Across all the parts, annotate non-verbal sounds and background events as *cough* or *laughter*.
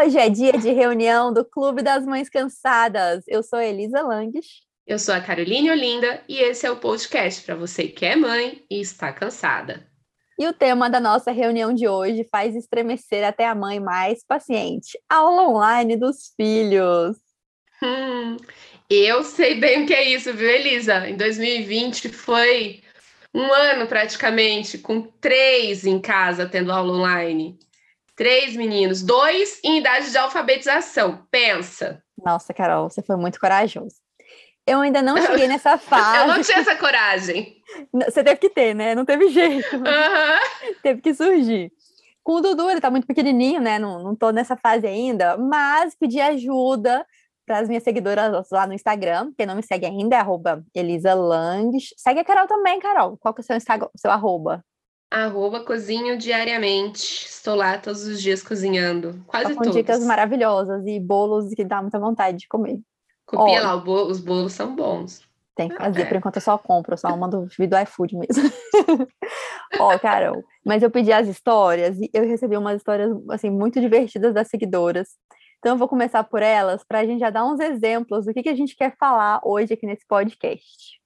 Hoje é dia de reunião do Clube das Mães Cansadas. Eu sou Elisa Langes. Eu sou a Caroline Olinda e esse é o podcast para você que é mãe e está cansada. E o tema da nossa reunião de hoje faz estremecer até a mãe mais paciente: aula online dos filhos. Hum, eu sei bem o que é isso, viu, Elisa? Em 2020 foi um ano praticamente, com três em casa tendo aula online. Três meninos, dois em idade de alfabetização. Pensa. Nossa, Carol, você foi muito corajoso. Eu ainda não *laughs* cheguei nessa fase. *laughs* Eu não tinha essa coragem. Você teve que ter, né? Não teve jeito. Uhum. *laughs* Teve que surgir. Com o Dudu, ele tá muito pequenininho, né? Não, não tô nessa fase ainda, mas pedi ajuda para as minhas seguidoras lá no Instagram. Quem não me segue ainda é arroba Elisa Langes. Segue a Carol também, Carol. Qual que é o seu Instagram, seu arroba? Arroba cozinho diariamente. Estou lá todos os dias cozinhando. Quase com todos. dicas maravilhosas e bolos que dá muita vontade de comer. Copia Ó, lá, bolo, os bolos são bons. Tem que fazer, é. por enquanto eu só compro, eu só mando vídeo do iFood mesmo. *laughs* Ó, Carol, mas eu pedi as histórias e eu recebi umas histórias, assim, muito divertidas das seguidoras. Então eu vou começar por elas, para a gente já dar uns exemplos do que, que a gente quer falar hoje aqui nesse podcast.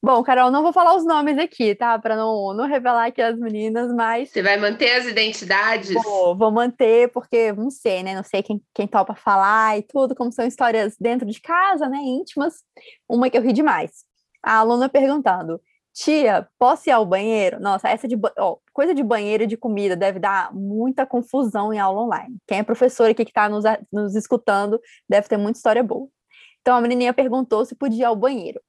Bom, Carol, não vou falar os nomes aqui, tá? Para não, não revelar aqui as meninas, mas. Você vai manter as identidades? Vou, vou manter, porque não sei, né? Não sei quem, quem topa falar e tudo, como são histórias dentro de casa, né? Íntimas. Uma que eu ri demais. A aluna perguntando: Tia, posso ir ao banheiro? Nossa, essa de ó, coisa de banheiro e de comida deve dar muita confusão em aula online. Quem é professor aqui que está nos, nos escutando deve ter muita história boa. Então a menininha perguntou se podia ir ao banheiro.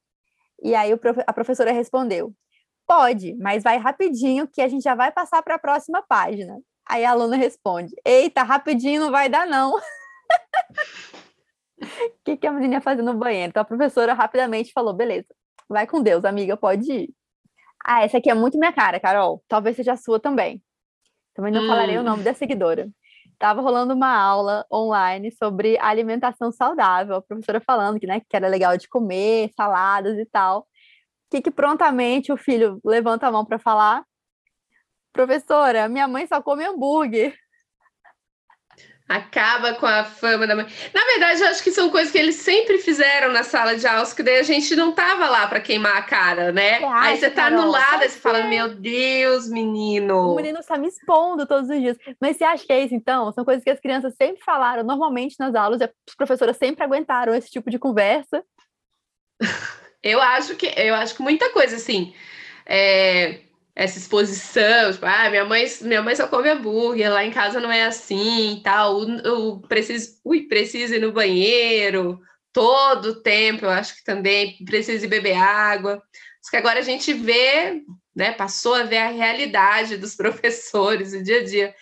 E aí a professora respondeu: Pode, mas vai rapidinho que a gente já vai passar para a próxima página. Aí a aluna responde: Eita, rapidinho não vai dar, não. O *laughs* que, que a menina ia fazer no banheiro? Então a professora rapidamente falou: Beleza, vai com Deus, amiga, pode ir. Ah, essa aqui é muito minha cara, Carol. Talvez seja a sua também. Também não hum. falarei o nome da seguidora. Tava rolando uma aula online sobre alimentação saudável, a professora falando que, né, que era legal de comer, saladas e tal. Que, que prontamente o filho levanta a mão para falar: Professora, minha mãe só come hambúrguer acaba com a fama da mãe. Na verdade, eu acho que são coisas que eles sempre fizeram na sala de aula, que daí a gente não tava lá para queimar a cara, né? Você aí você tá Carol, no lado, aí você fala, meu Deus, menino. O menino está me expondo todos os dias. Mas você acha que é isso, então? São coisas que as crianças sempre falaram, normalmente nas aulas, e as professoras sempre aguentaram esse tipo de conversa. *laughs* eu acho que eu acho que muita coisa, assim. É essa exposição, tipo, ah, minha mãe, minha mãe só come hambúrguer, lá em casa não é assim e tal, o, preciso, ui, preciso ir no banheiro todo o tempo, eu acho que também preciso beber água. Acho que agora a gente vê, né, passou a ver a realidade dos *laughs* professores, o dia a dia.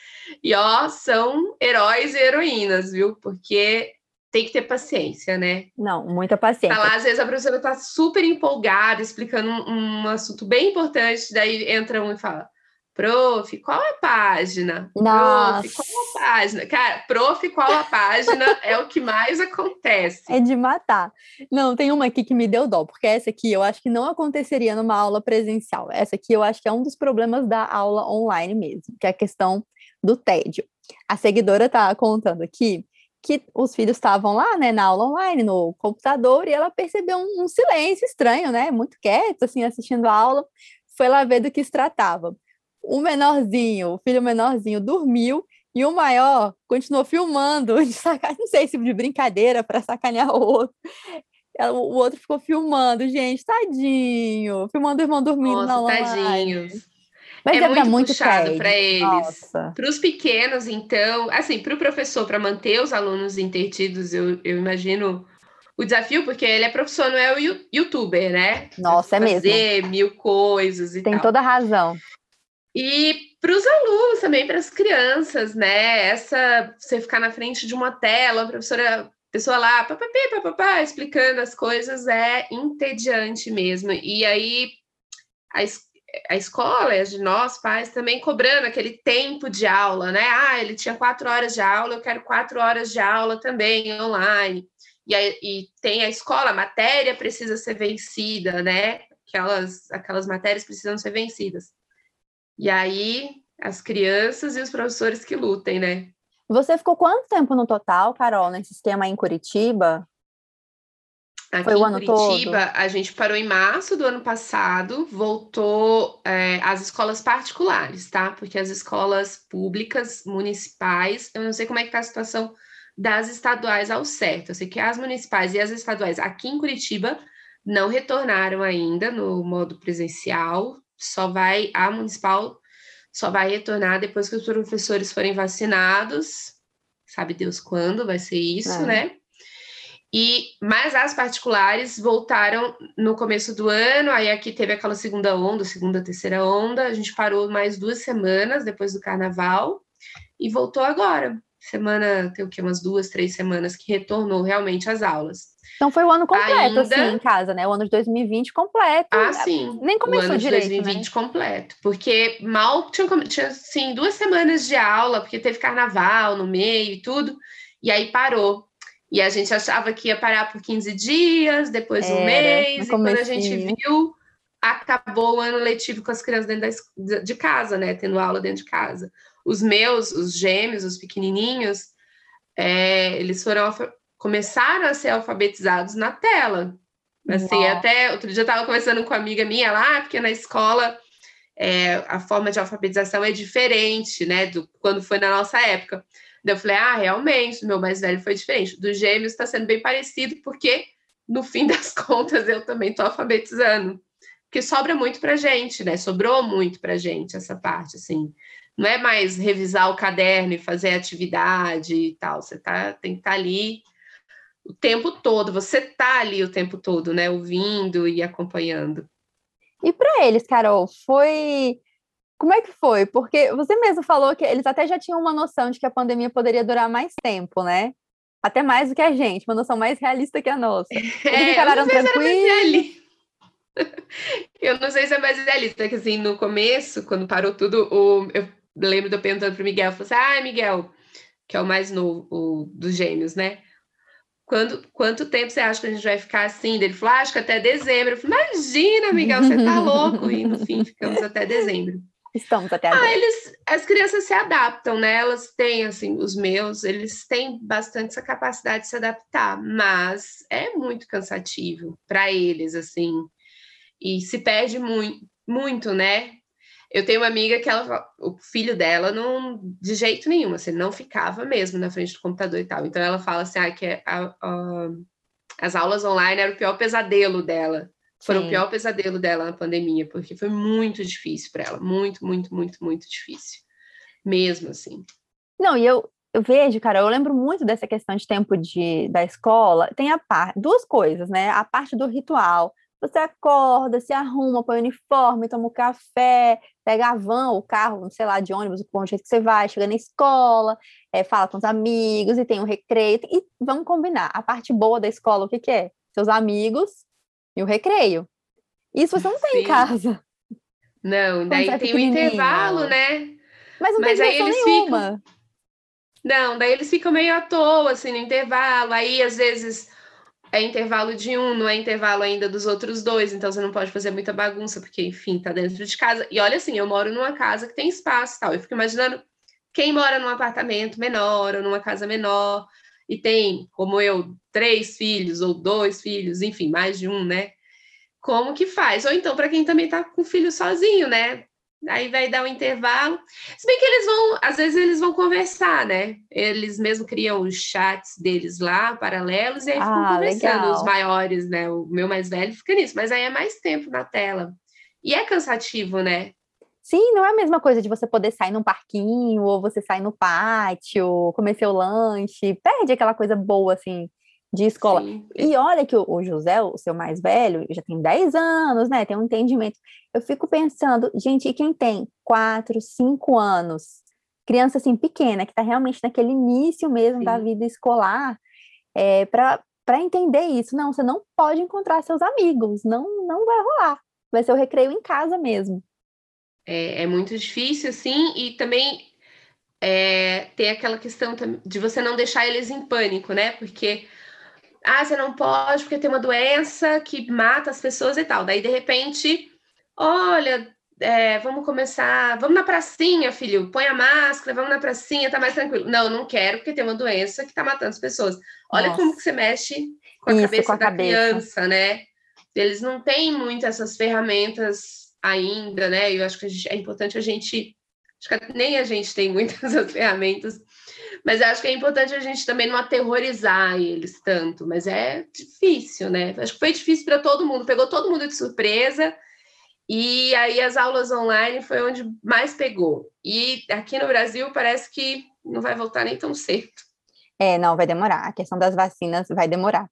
E ó, são heróis e heroínas, viu? Porque tem que ter paciência, né? Não, muita paciência. Tá lá, às vezes a professora tá super empolgada, explicando um, um, assunto bem importante, daí entra um e fala: Prof, qual a página? Nossa. Prof, qual a página? Cara, prof, qual a página é o que mais acontece. *laughs* É de matar. Não, tem uma aqui que me deu dó, porque essa aqui eu acho que não aconteceria numa aula presencial. Essa aqui eu acho que é um dos problemas da aula online mesmo, que é a questão do tédio. A seguidora tá contando aqui que os filhos estavam lá, né, na aula online, no computador, e ela percebeu um, um silêncio estranho, né, muito quieto, assim, assistindo a aula, foi lá ver do que se tratava. O menorzinho, o filho menorzinho dormiu, e o maior continuou filmando, *laughs* de saca... não sei se de brincadeira para sacanear o outro. O outro ficou filmando, gente, tadinho, filmando o irmão dormindo Nossa, na aula. Tadinhos. Mas é muito, muito puxado para eles. Para os pequenos, então, assim, para o professor, para manter os alunos intertidos, eu, eu imagino o desafio, porque ele é professor, não é o youtuber, né? Nossa, é mesmo. Fazer mil coisas e Tem tal. toda a razão. E para os alunos também, para as crianças, né? Essa, você ficar na frente de uma tela, a professora, pessoa lá, papapá, papapá, explicando as coisas, é entediante mesmo. E aí, a, a escola, de nós pais, também cobrando aquele tempo de aula, né? Ah, ele tinha quatro horas de aula, eu quero quatro horas de aula também online. E, aí, e tem a escola, a matéria precisa ser vencida, né? Aquelas, aquelas matérias precisam ser vencidas. E aí as crianças e os professores que lutem, né? Você ficou quanto tempo no total, Carol, nesse aí em Curitiba? Aqui Foi o ano Curitiba, todo? a gente parou em março do ano passado, voltou é, às escolas particulares, tá? Porque as escolas públicas, municipais, eu não sei como é que tá a situação das estaduais ao certo. Eu sei que as municipais e as estaduais aqui em Curitiba não retornaram ainda no modo presencial, só vai a municipal só vai retornar depois que os professores forem vacinados. Sabe Deus quando vai ser isso, é. né? E mas as particulares voltaram no começo do ano, aí aqui teve aquela segunda onda, segunda, terceira onda, a gente parou mais duas semanas depois do carnaval e voltou agora. Semana, tem o que umas duas, três semanas que retornou realmente às aulas. Então foi o ano completo, Ainda... assim, em casa, né? O ano de 2020 completo. Ah, sim. Nem começou o ano direito, de 2020 né? completo. Porque mal tinha, tinha, assim, duas semanas de aula, porque teve carnaval no meio e tudo, e aí parou. E a gente achava que ia parar por 15 dias, depois Era, um mês, e quando a gente viu, acabou o ano letivo com as crianças dentro da, de casa, né? Tendo aula dentro de casa. Os meus, os gêmeos, os pequenininhos, é, eles foram começaram a ser alfabetizados na tela. Assim, Uau. até outro dia eu estava conversando com uma amiga minha lá, porque na escola é, a forma de alfabetização é diferente, né, do quando foi na nossa época. Daí eu falei, ah, realmente, o meu mais velho foi diferente. Do gêmeos está sendo bem parecido, porque no fim *laughs* das contas eu também estou alfabetizando. Porque sobra muito para gente, né? Sobrou muito para gente essa parte, assim. Não é mais revisar o caderno e fazer atividade e tal. Você tá, tem que estar tá ali o tempo todo, você tá ali o tempo todo, né, ouvindo e acompanhando. E para eles, Carol, foi como é que foi? Porque você mesmo falou que eles até já tinham uma noção de que a pandemia poderia durar mais tempo, né? Até mais do que a gente, uma noção mais realista que a nossa. *laughs* Eles é, encararam tranquilos. *laughs* Eu não sei se é mais realista, que assim, no começo, quando parou tudo, o, eu lembro de eu perguntando pro Miguel, eu falei assim, ah, Miguel, que é o mais novo, o dos gêmeos, né? quando, quanto tempo você acha que a gente vai ficar assim? Ele falou, ah, acho que até dezembro. Eu falei, imagina, Miguel, você tá louco. E no fim, ficamos até dezembro. Estamos até agora. Ah, eles, as crianças se adaptam, né? Elas têm, assim, os meus, eles têm bastante essa capacidade de se adaptar, mas é muito cansativo para eles, assim. E se perde muito, muito, né? Eu tenho uma amiga que ela, o filho dela não, de jeito nenhum, assim, não ficava mesmo na frente do computador e tal. Então ela fala assim, ah, que é a, a, as aulas online era o pior pesadelo dela. Foi o pior pesadelo dela na pandemia, porque foi muito difícil para ela, muito, muito, muito, muito difícil, mesmo assim. Não, e eu, eu vejo, cara, eu lembro muito dessa questão de tempo de, da escola. Tem a parte, duas coisas, né? A parte do ritual, você acorda, se arruma, põe o uniforme, toma um café, pega a van, o carro, sei lá, de ônibus, o jeito que você vai, chega na escola, é, fala com os amigos e tem um recreio. E vamos combinar, a parte boa da escola, o que, que é? Seus amigos e o recreio. Isso você não tem Sim. em casa. Não, daí é tem o intervalo, né? Mas não Mas tem aí eles nenhuma. Ficam... Não, daí eles ficam meio à toa, assim, no intervalo. Aí, às vezes é intervalo de um, não é intervalo ainda dos outros dois, então você não pode fazer muita bagunça, porque, enfim, tá dentro de casa. E olha assim, eu moro numa casa que tem espaço tal. Eu fico imaginando quem mora num apartamento menor ou numa casa menor e tem, como eu, três filhos ou dois filhos, enfim, mais de um, né? Como que faz? Ou então, para quem também tá com filho sozinho, né? Aí vai dar um intervalo. Se bem que eles vão, às vezes eles vão conversar, né? Eles mesmo criam os chats deles lá, paralelos, e aí ficam ah, conversando, legal. os maiores, né? O meu mais velho fica nisso, mas aí é mais tempo na tela. E é cansativo, né? Sim, não é a mesma coisa de você poder sair num parquinho, ou você sair no pátio, comer seu lanche, perde aquela coisa boa, assim, de escola. Sim. E olha que o, José, o seu mais velho, já tem 10 anos, né? Tem um entendimento. Eu fico pensando, gente, e quem tem 4, 5 anos, criança assim pequena, que está realmente naquele início mesmo Sim. da vida escolar, é, para entender isso, não, você não pode encontrar seus amigos, não, não vai rolar. Vai ser o recreio em casa mesmo. É, é muito difícil, assim, e também é, tem aquela questão de você não deixar eles em pânico, né? Porque ah, você não pode porque tem uma doença que mata as pessoas e tal. Daí, de repente, olha, é, vamos começar, vamos na pracinha, filho, põe a máscara, vamos na pracinha, tá mais tranquilo. Não, não quero, porque tem uma doença que tá matando as pessoas. Olha Nossa. como que você mexe com a Isso, cabeça com a da cabeça. criança, né? Eles não têm muito essas ferramentas ainda, né? Eu acho que gente, é importante a gente, acho que nem a gente tem muitas *laughs* ferramentas, mas acho que é importante a gente também não aterrorizar eles tanto, mas é difícil, né? Acho que foi difícil para todo mundo, pegou todo mundo de surpresa, e aí as aulas online foi onde mais pegou. E aqui no Brasil parece que não vai voltar nem tão cedo. É, não, vai demorar. A questão das vacinas vai demorar.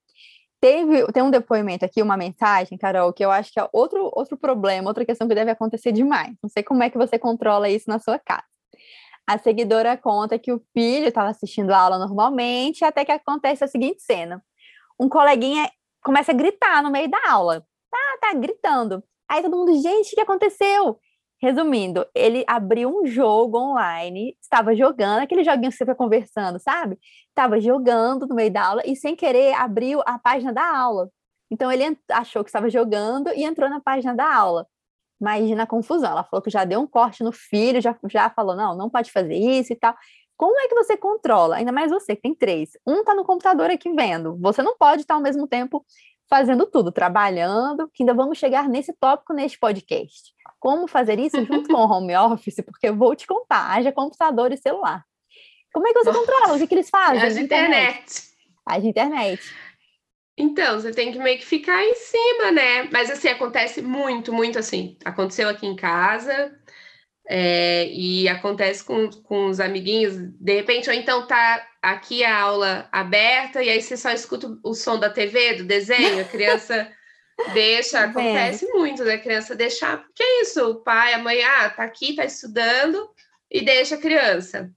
Teve, tem um depoimento aqui, uma mensagem, Carol, que eu acho que é outro, outro problema, outra questão que deve acontecer demais. Não sei como é que você controla isso na sua casa. A seguidora conta que o filho estava assistindo a aula normalmente, até que acontece a seguinte cena. Um coleguinha começa a gritar no meio da aula. Tá, tá gritando. Aí todo mundo, gente, o que aconteceu? Resumindo, ele abriu um jogo online, estava jogando, aquele joguinho que você fica conversando, sabe? Estava jogando no meio da aula e, sem querer, abriu a página da aula. Então, ele achou que estava jogando e entrou na página da aula. Imagina a confusão. Ela falou que já deu um corte no filho, já, já falou: não, não pode fazer isso e tal. Como é que você controla? Ainda mais você, que tem três. Um está no computador aqui vendo. Você não pode estar ao mesmo tempo fazendo tudo, trabalhando, que ainda vamos chegar nesse tópico neste podcast. Como fazer isso junto com o home *laughs* office, porque eu vou te contar, haja computador e celular. Como é que você Nossa. controla? O que, que eles fazem? Haja internet. Haja internet. Então, você tem que meio que ficar em cima, né? Mas assim, acontece muito, muito assim. Aconteceu aqui em casa, é, e acontece com, com os amiguinhos, de repente, ou então tá aqui a aula aberta e aí você só escuta o som da TV, do desenho, a criança *laughs* deixa, tá acontece muito, né? Criança deixar, porque é isso, o pai, a mãe, ah, tá aqui, tá estudando e deixa a criança.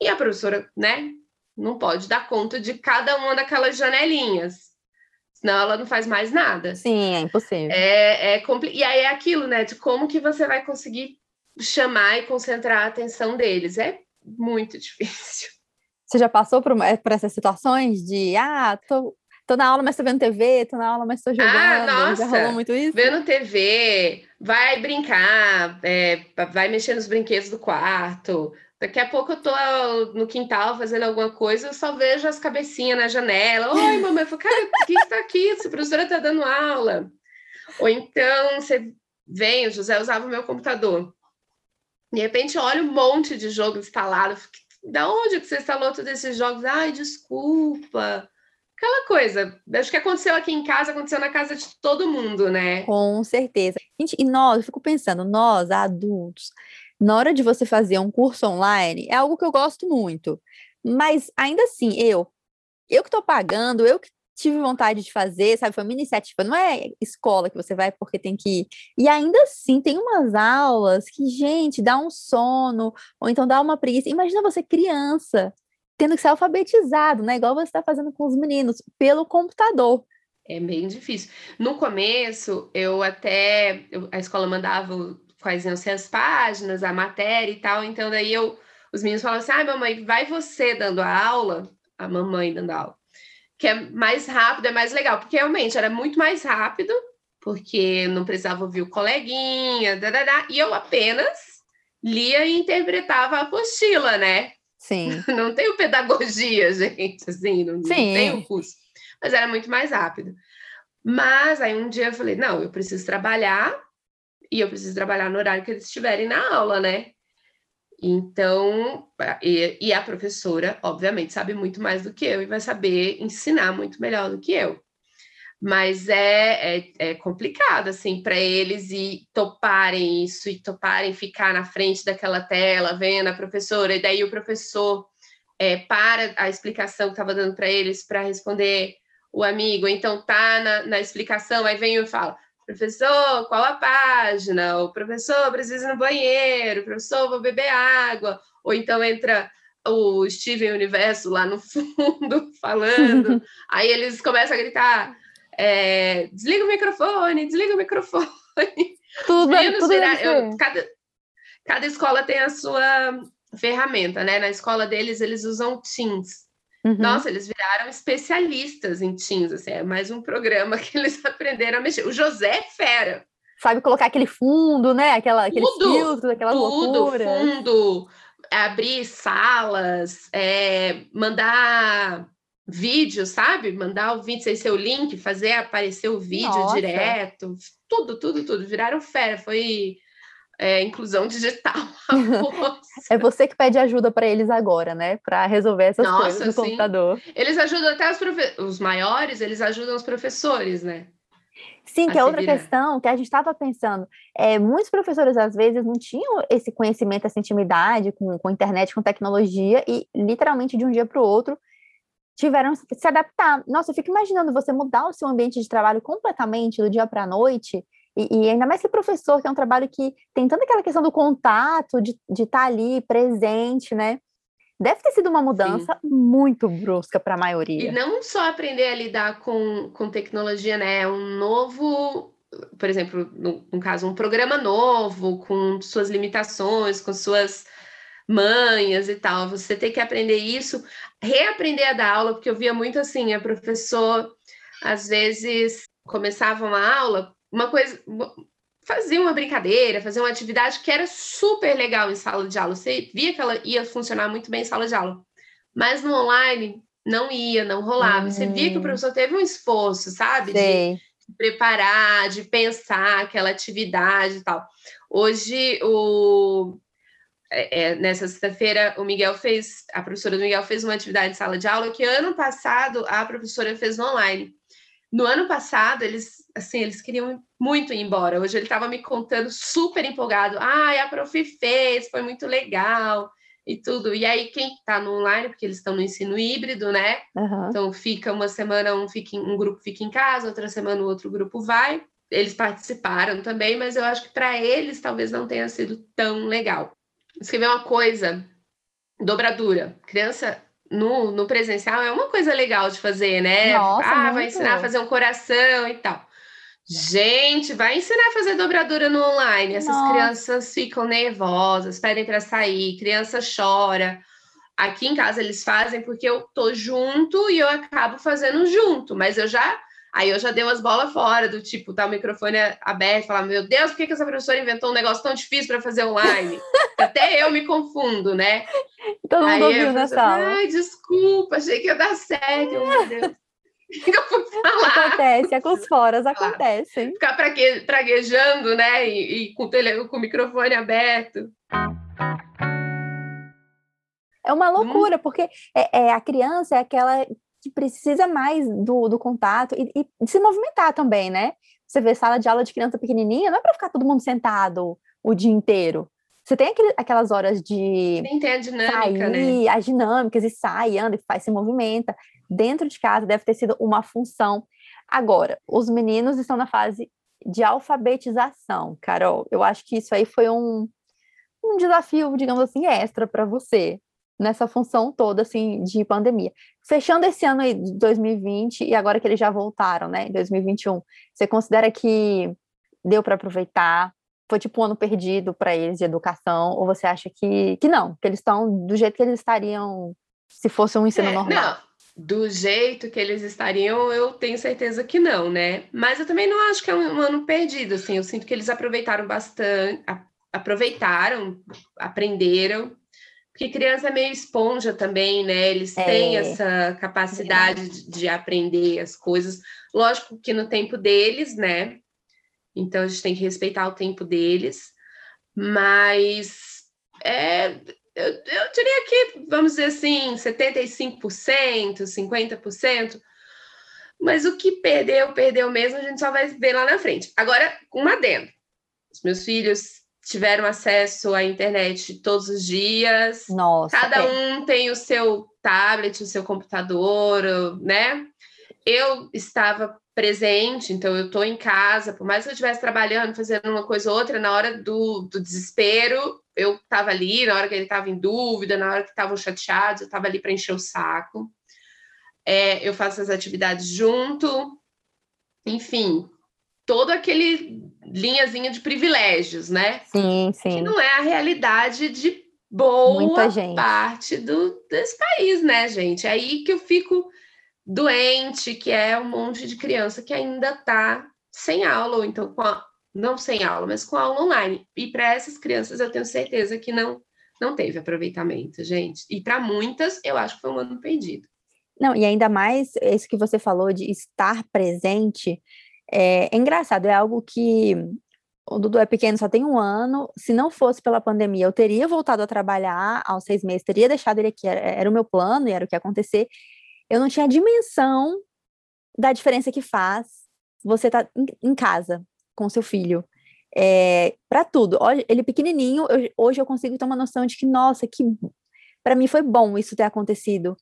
E a professora, né, não pode dar conta de cada uma daquelas janelinhas. Senão ela não faz mais nada. Sim, é impossível. É, é compli... E aí é aquilo, né? De como que você vai conseguir chamar e concentrar a atenção deles. É muito *laughs* difícil. Você já passou por, é, por essas situações de, ah, tô, tô na aula, mas tô vendo TV, tô na aula, mas tô jogando. Ah, nossa, já rolou muito isso? Vendo TV, vai brincar, é, vai mexer nos brinquedos do quarto. Daqui a pouco eu tô no quintal fazendo alguma coisa, eu só vejo as cabecinhas na janela. Oi, *laughs* mamãe. Eu falo, cara, o que está aqui? Essa professora está dando aula. Ou então você vem, o José usava o meu computador. De repente, olha um monte de jogo instalado. Da onde que você instalou todos esses jogos? Ai, desculpa. Aquela coisa. Acho que aconteceu aqui em casa, aconteceu na casa de todo mundo, né? Com certeza. Gente, e nós, eu fico pensando, nós, adultos, na hora de você fazer um curso online, é algo que eu gosto muito. Mas ainda assim, eu, eu que estou pagando, eu que tive vontade de fazer, sabe? Foi uma iniciativa, não é escola que você vai porque tem que ir. E ainda assim, tem umas aulas que, gente, dá um sono, ou então dá uma preguiça. Imagina você criança, tendo que ser alfabetizado, né? Igual você está fazendo com os meninos, pelo computador. É bem difícil. No começo, eu até. A escola mandava quais iam ser as páginas, a matéria e tal, então daí eu. Os meninos falavam assim: ah, mamãe, vai você dando a aula, a mamãe dando a aula que é mais rápido, é mais legal, porque realmente era muito mais rápido, porque não precisava ouvir o coleguinha, dadadá, e eu apenas lia e interpretava a apostila, né? Sim. *laughs* Não tenho pedagogia, *laughs* gente, assim, não, Sim. não tenho curso. Mas era muito mais rápido. Mas aí um dia eu falei, não, eu preciso trabalhar, e eu preciso trabalhar no horário que eles estiverem na aula, né? Então, e, e, a professora, obviamente, sabe muito mais do que eu e vai saber ensinar muito melhor do que eu. Mas é, é, é complicado, assim, para eles e toparem isso e toparem ficar na frente daquela tela, vendo a professora, e daí o professor é, para a explicação que estava dando para eles para responder o amigo, então tá na, na explicação, aí vem e fala: Professor, qual a página? O professor precisa ir no banheiro, professor, vou beber água. Ou então entra o Steven Universo lá no *laughs* fundo falando. *laughs* Aí eles começam a gritar: é, desliga o microfone, desliga o microfone. *laughs* Tudo, tudo virar, eu, cada, cada escola tem a sua ferramenta, né? Na escola deles, eles usam Teams. Uhum. Nossa, eles viraram especialistas em Teams, assim, é mais um programa *laughs* que eles aprenderam a mexer. O José é fera. sabe colocar aquele fundo, né? Aquela, aqueles tudo, filtros, aquela tudo, loucura. fundo, abrir salas, é, mandar vídeo, sabe? Mandar o vídeo sem ser o link, fazer aparecer o vídeo Nossa. direto, tudo, tudo, tudo. Viraram fera, foi é, inclusão digital. *laughs* é você que pede ajuda para eles agora, né? Para resolver essas Nossa, coisas no sim. computador. Eles ajudam até os, profe... os maiores, eles ajudam os professores, né? Sim, a que é outra virar. questão que a gente estava pensando. É, muitos professores, às vezes, não tinham esse conhecimento, essa intimidade com, com internet, com tecnologia, e literalmente de um dia para o outro tiveram que se adaptar. Nossa, eu fico imaginando você mudar o seu ambiente de trabalho completamente do dia para a noite, e, e ainda mais que professor, que é um trabalho que tem tanta aquela questão do contato, de estar ali presente, né? Deve ter sido uma mudança muito brusca para a maioria. E não só aprender a lidar com, com tecnologia, né? É um novo, por exemplo, no, no caso, um programa novo, com suas limitações, com suas manhas e tal. Você tem que aprender isso, reaprender a dar aula, porque eu via muito assim, a professor, às vezes, começava uma aula, uma coisa fazia uma brincadeira, fazia uma atividade que era super legal em sala de aula. Você via que ela ia funcionar muito bem em sala de aula. Mas no online não ia, não rolava. Uhum. Você via que o professor teve um esforço, sabe? Sei. De preparar, de pensar aquela atividade e tal. Hoje, o... É, é, nessa sexta-feira, o Miguel fez, a professora do Miguel fez uma atividade em sala de aula que ano passado a professora fez no online. No ano passado, eles, assim, eles queriam muito ir embora. Hoje ele estava me contando super empolgado. Ah, a prof fez, foi muito legal e tudo. E aí, quem está no online, porque eles estão no ensino híbrido, né? Uhum. Então, fica uma semana, um, fica um grupo fica em casa, outra semana o outro grupo vai. Eles participaram também, mas eu acho que para eles talvez não tenha sido tão legal. Escrever uma coisa, dobradura. Criança no, no presencial é uma coisa legal de fazer, né? Nossa, ah, muito. vai ensinar a fazer um coração e tal. Gente, vai ensinar a fazer dobradura no online. Essas Nossa. crianças ficam nervosas, pedem para sair, criança chora. Aqui em casa eles fazem porque eu tô junto e eu acabo fazendo junto, mas eu já aí eu já dei umas bolas fora do tipo, tá o microfone aberto, falar, meu Deus, por que, que essa professora inventou um negócio tão difícil para fazer online? *laughs* Até eu me confundo, né? Todo mundo Aí ouviu eu nessa aula. Ai, desculpa, achei que ia dar certo, Eu, meu Deus. O *laughs* que eu fui falar? Acontece, é com os foras, acontece. Ficar prague- praguejando, né? E, e com, o tele, com o microfone aberto. É uma loucura, porque é, é, a criança é aquela que precisa mais do, do contato e, e de se movimentar também, né? Você vê sala de aula de criança pequenininha, não é para ficar todo mundo sentado o dia inteiro. Você tem aquele, aquelas horas de Nem tem a dinâmica, sair, né? as dinâmicas, e sai, anda, e faz, se movimenta. Dentro de casa deve ter sido uma função. Agora, os meninos estão na fase de alfabetização, Carol. Eu acho que isso aí foi um, um desafio, digamos assim, extra para você nessa função toda assim de pandemia. Fechando esse ano aí de 2020 e agora que eles já voltaram, né, em 2021, você considera que deu para aproveitar? Foi tipo um ano perdido para eles de educação ou você acha que que não, que eles estão do jeito que eles estariam se fosse um ensino É, normal? Não, do jeito que eles estariam, eu tenho certeza que não, né? Mas eu também não acho que é um, um ano perdido, assim. Eu sinto que eles aproveitaram bastante, aproveitaram, aprenderam. Porque criança é meio esponja também, né? Eles É, têm essa capacidade de, de aprender as coisas. Lógico que no tempo deles, né? Então a gente tem que respeitar o tempo deles. Mas é, eu, eu diria que, vamos dizer assim, 75%, 50%. Mas o que perdeu, perdeu mesmo, a gente só vai ver lá na frente. Agora, um adendo. Os meus filhos tiveram acesso à internet todos os dias. Nossa, Cada é. um tem o seu tablet, o seu computador, né? Eu estava presente, então eu estou em casa, por mais que eu estivesse trabalhando, fazendo uma coisa ou outra, na hora do, do desespero, eu estava ali, na hora que ele estava em dúvida, na hora que estavam chateados, eu estava ali para encher o saco. É, eu faço as atividades junto, enfim, todo aquele linhazinha de privilégios, né? Sim, que sim. não é a realidade de boa parte do, desse país, né, gente? É aí que eu fico doente, que é um monte de criança que ainda tá sem aula, ou então com a não sem aula, mas com aula online. E para essas crianças eu tenho certeza que não não teve aproveitamento, gente. E para muitas, eu acho que foi um ano perdido. Não, e ainda mais isso que você falou de estar presente, é, é engraçado, é algo que o Dudu é pequeno, só tem um ano. Se não fosse pela pandemia, eu teria voltado a trabalhar aos seis meses, teria deixado ele aqui, era, era o meu plano e era o que ia acontecer. Eu não tinha dimensão da diferença que faz você estar tá em, em casa com seu filho. É, para tudo. Ele pequenininho, eu, hoje eu consigo ter uma noção de que, nossa, que para mim foi bom isso ter acontecido,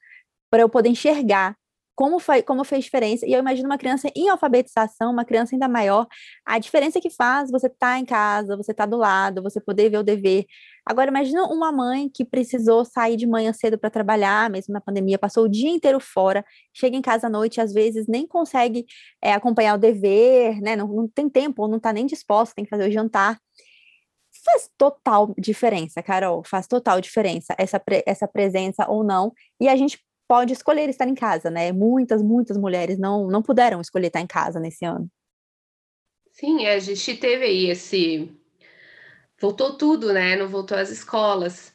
para eu poder enxergar como, foi, como fez diferença. E eu imagino uma criança em alfabetização, uma criança ainda maior, a diferença que faz você estar tá em casa, você estar tá do lado, você poder ver o dever. Agora, imagina uma mãe que precisou sair de manhã cedo para trabalhar, mesmo na pandemia, passou o dia inteiro fora, chega em casa à noite, às vezes nem consegue é, acompanhar o dever, né? Não, não tem tempo, ou não está nem disposta, tem que fazer o jantar faz total diferença, Carol, faz total diferença essa, pre essa presença ou não. E a gente pode escolher estar em casa, né? Muitas, muitas mulheres não, não puderam escolher estar em casa nesse ano. Sim, a gente teve aí esse. Voltou tudo, né? Não voltou às escolas.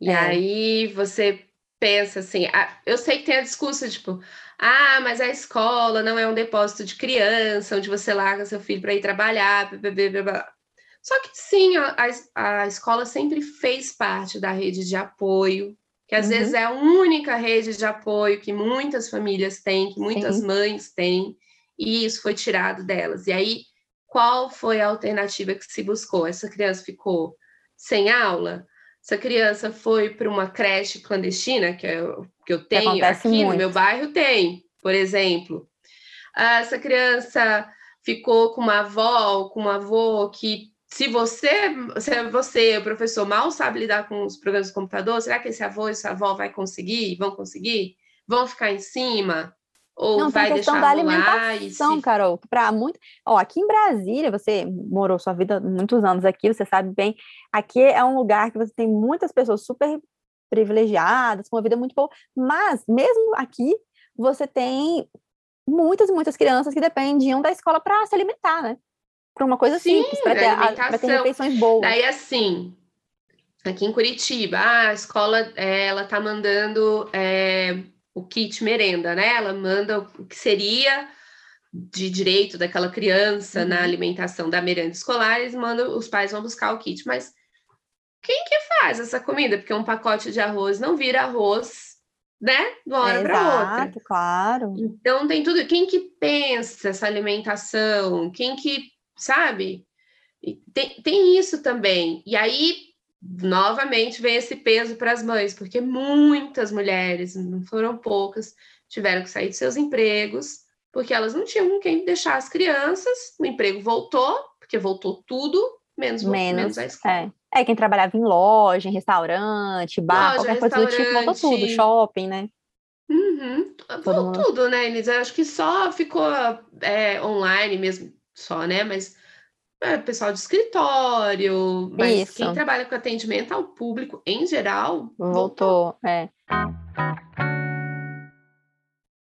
E é. aí você pensa assim, eu sei que tem a discussão, tipo, ah, mas a escola não é um depósito de criança, onde você larga seu filho para ir trabalhar, blá, blá, blá, Só que sim, a, a escola sempre fez parte da rede de apoio que às uhum. vezes é a única rede de apoio que muitas famílias têm, que muitas Sim. mães têm, e isso foi tirado delas. E aí, qual foi a alternativa que se buscou? Essa criança ficou sem aula? Essa criança foi para uma creche clandestina, que eu, que eu tenho aqui muito. no meu bairro, tem, por exemplo. Ah, essa criança ficou com uma avó, com um avô que se você, se você, o professor, mal sabe lidar com os programas de computador, será que esse avô e essa avó vai conseguir? Vão conseguir? Vão ficar em cima? Ou Não, vai questão deixar da alimentação, se... Carol. Para muito, ó, aqui em Brasília, você morou sua vida muitos anos aqui, você sabe bem. Aqui é um lugar que você tem muitas pessoas super privilegiadas, com uma vida muito boa, mas mesmo aqui você tem muitas muitas crianças que dependiam da escola para se alimentar, né? Para uma coisa Sim, simples, para ter, ter refeições boas. Daí, assim, aqui em Curitiba, ah, a escola é, ela tá mandando é, o kit merenda, né? Ela manda o que seria de direito daquela criança uhum. na alimentação da merenda escolar, eles mandam, os pais vão buscar o kit, mas quem que faz essa comida? Porque um pacote de arroz não vira arroz, né? De uma hora para outra. claro. Então tem tudo. Quem que pensa essa alimentação? Quem que sabe? Tem, tem isso também. E aí, novamente, vem esse peso para as mães, porque muitas mulheres, não foram poucas, tiveram que sair de seus empregos, porque elas não tinham quem deixar as crianças. O emprego voltou, porque voltou tudo, menos, menos, menos a escola. É. é. quem trabalhava em loja, em restaurante, bar, loja, qualquer coisa do tipo, voltou tudo, shopping, né? Uhum. Voltou tudo, né, Elis? Acho que só ficou é, online mesmo só, né? Mas é, pessoal de escritório, mas Isso. quem trabalha com atendimento ao público em geral. Voltou, voltou. é.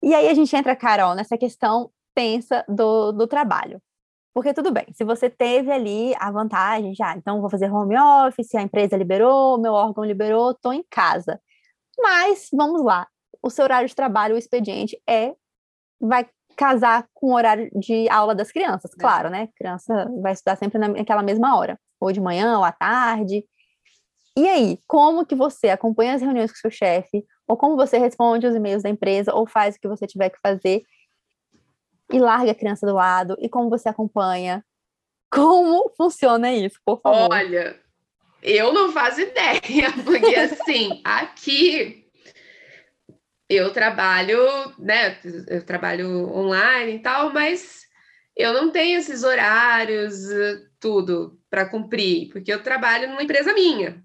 E aí a gente entra, Carol, nessa questão tensa do, do trabalho. Porque tudo bem, se você teve ali a vantagem, já, então vou fazer home office, a empresa liberou, meu órgão liberou, estou em casa. Mas, vamos lá, o seu horário de trabalho, o expediente é, vai casar com o horário de aula das crianças, é. claro, né? criança vai estudar sempre naquela mesma hora, ou de manhã, ou à tarde. E aí, como que você acompanha as reuniões com seu chefe, ou como você responde os e-mails da empresa, ou faz o que você tiver que fazer e larga a criança do lado, e como você acompanha? Como funciona isso, por favor? Olha, eu não faço *laughs* ideia, porque assim, aqui eu trabalho, né? Eu trabalho online e tal, mas eu não tenho esses horários, tudo para cumprir, porque eu trabalho numa empresa minha.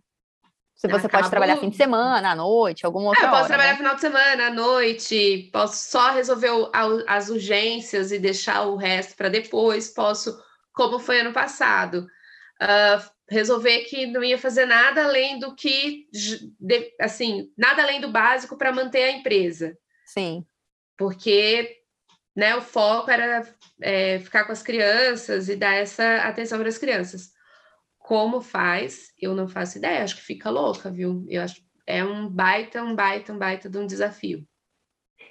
Se você Acabo... pode trabalhar fim de semana, à noite, alguma outra é, eu posso hora, trabalhar né? final de semana, à noite, posso só resolver o, as urgências e deixar o resto para depois, posso, como foi ano passado, uh, resolver que não ia fazer nada além do que, assim, nada além do básico para manter a empresa. Sim. Porque né, o foco era é, ficar com as crianças e dar essa atenção para as crianças. Como faz? Eu não faço ideia, acho que fica louca, viu? Eu acho é um baita, um baita, um baita de um desafio.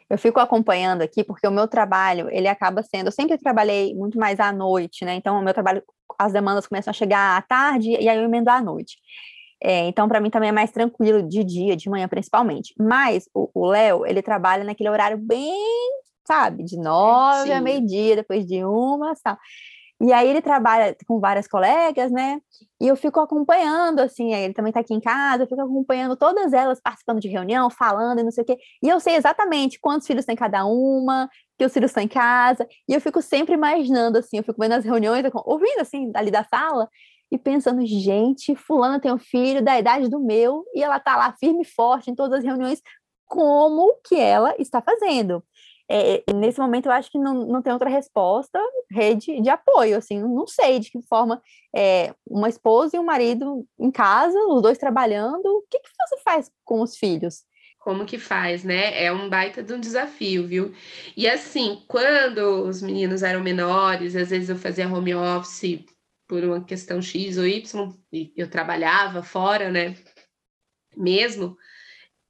Eu fico acompanhando aqui porque o meu trabalho, ele acaba sendo, eu sempre trabalhei muito mais à noite, né? Então, o meu trabalho, as demandas começam a chegar à tarde e aí eu emendo à noite. É, então, para mim também é mais tranquilo de dia, de manhã principalmente. Mas o Léo, ele trabalha naquele horário bem, sabe, de nove Sim. a meio-dia, depois de uma, sabe? E aí ele trabalha com várias colegas, né? E eu fico acompanhando, assim, ele também está aqui em casa, eu fico acompanhando todas elas participando de reunião, falando e não sei o quê. E eu sei exatamente quantos filhos tem cada uma, que os filhos estão em casa. E eu fico sempre imaginando, assim, eu fico vendo as reuniões, ouvindo, assim, dali da sala, e pensando, gente, fulana tem um filho da idade do meu, e ela tá lá firme e forte em todas as reuniões, como que ela está fazendo? é, nesse momento eu acho que não, não tem outra resposta, rede de apoio, assim, não sei de que forma é, uma esposa e um marido em casa, os dois trabalhando, o que, que você faz com os filhos? Como que faz, né? É um baita de um desafio, viu? E assim, quando os meninos eram menores, às vezes eu fazia home office por uma questão X ou Y, e eu trabalhava fora, né? Mesmo,